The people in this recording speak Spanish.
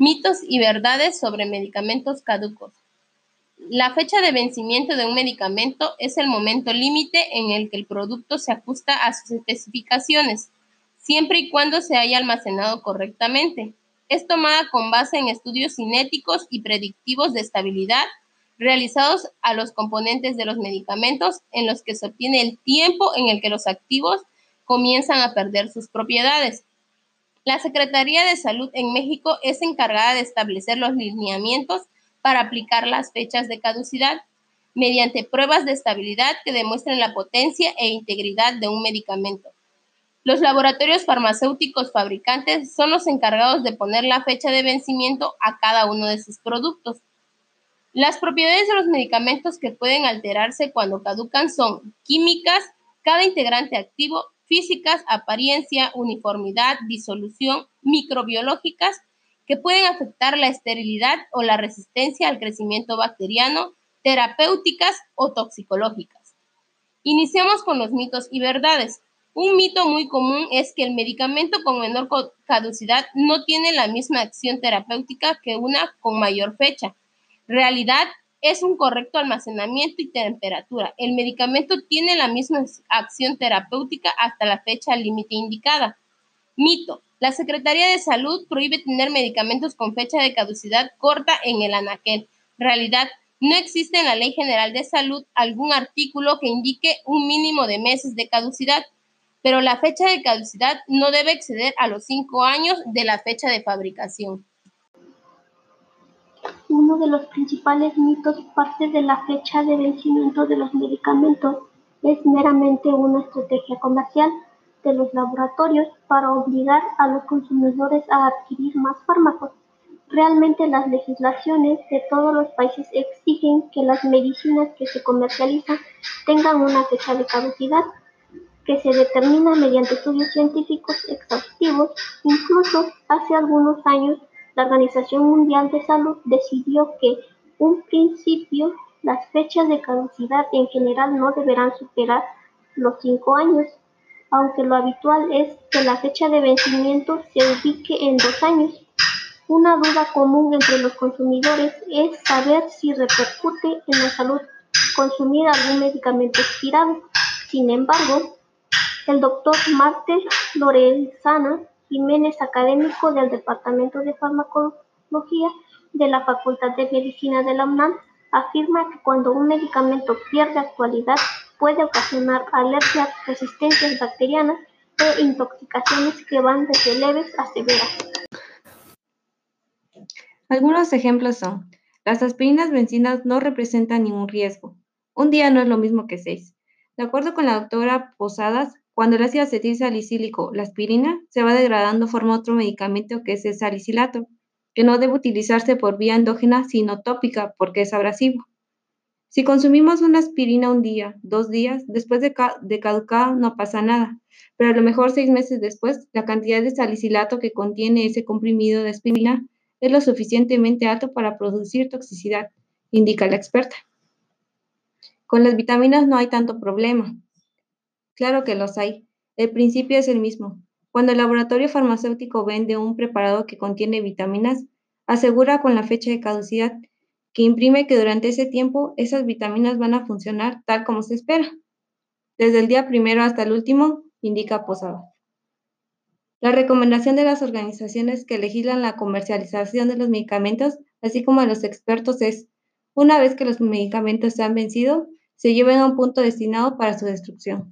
Mitos y verdades sobre medicamentos caducos. La fecha de vencimiento de un medicamento es el momento límite en el que el producto se ajusta a sus especificaciones, siempre y cuando se haya almacenado correctamente. Es tomada con base en estudios cinéticos y predictivos de estabilidad realizados a los componentes de los medicamentos en los que se obtiene el tiempo en el que los activos comienzan a perder sus propiedades. La Secretaría de Salud en México es encargada de establecer los lineamientos para aplicar las fechas de caducidad mediante pruebas de estabilidad que demuestren la potencia e integridad de un medicamento. Los laboratorios farmacéuticos fabricantes son los encargados de poner la fecha de vencimiento a cada uno de sus productos. Las propiedades de los medicamentos que pueden alterarse cuando caducan son químicas, cada integrante activo, físicas, apariencia, uniformidad, disolución, microbiológicas, que pueden afectar la esterilidad o la resistencia al crecimiento bacteriano, terapéuticas o toxicológicas. Iniciamos con los mitos y verdades. Un mito muy común es que el medicamento con menor caducidad no tiene la misma acción terapéutica que una con mayor fecha realidad es un correcto almacenamiento y temperatura. El medicamento tiene la misma acción terapéutica hasta la fecha límite indicada. Mito. La Secretaría de Salud prohíbe tener medicamentos con fecha de caducidad corta en el anaquel. Realidad. No existe en la Ley General de Salud algún artículo que indique un mínimo de meses de caducidad, pero la fecha de caducidad no debe exceder a los cinco años de la fecha de fabricación. Uno de los principales mitos parte de la fecha de vencimiento de los medicamentos es meramente una estrategia comercial de los laboratorios para obligar a los consumidores a adquirir más fármacos. Realmente las legislaciones de todos los países exigen que las medicinas que se comercializan tengan una fecha de caducidad que se determina mediante estudios científicos exhaustivos. Incluso hace algunos años la Organización Mundial de Salud decidió que, un principio, las fechas de caducidad en general no deberán superar los cinco años, aunque lo habitual es que la fecha de vencimiento se ubique en dos años. Una duda común entre los consumidores es saber si repercute en la salud consumir algún medicamento expirado. Sin embargo, el doctor Marte Lorenzana Jiménez, académico del Departamento de Farmacología de la Facultad de Medicina de la UNAM, afirma que cuando un medicamento pierde actualidad puede ocasionar alergias, resistencias bacterianas e intoxicaciones que van desde leves a severas. Algunos ejemplos son, las aspirinas vencidas no representan ningún riesgo. Un día no es lo mismo que seis. De acuerdo con la doctora Posadas, cuando el ácido acetil salicílico, la aspirina, se va degradando forma otro medicamento que es el salicilato, que no debe utilizarse por vía endógena sino tópica porque es abrasivo. Si consumimos una aspirina un día, dos días, después de, de caducar no pasa nada, pero a lo mejor seis meses después, la cantidad de salicilato que contiene ese comprimido de aspirina es lo suficientemente alto para producir toxicidad, indica la experta. Con las vitaminas no hay tanto problema. Claro que los hay. El principio es el mismo. Cuando el laboratorio farmacéutico vende un preparado que contiene vitaminas, asegura con la fecha de caducidad que imprime que durante ese tiempo esas vitaminas van a funcionar tal como se espera. Desde el día primero hasta el último, indica Posada. La recomendación de las organizaciones que legislan la comercialización de los medicamentos, así como de los expertos, es, una vez que los medicamentos se han vencido, se lleven a un punto destinado para su destrucción.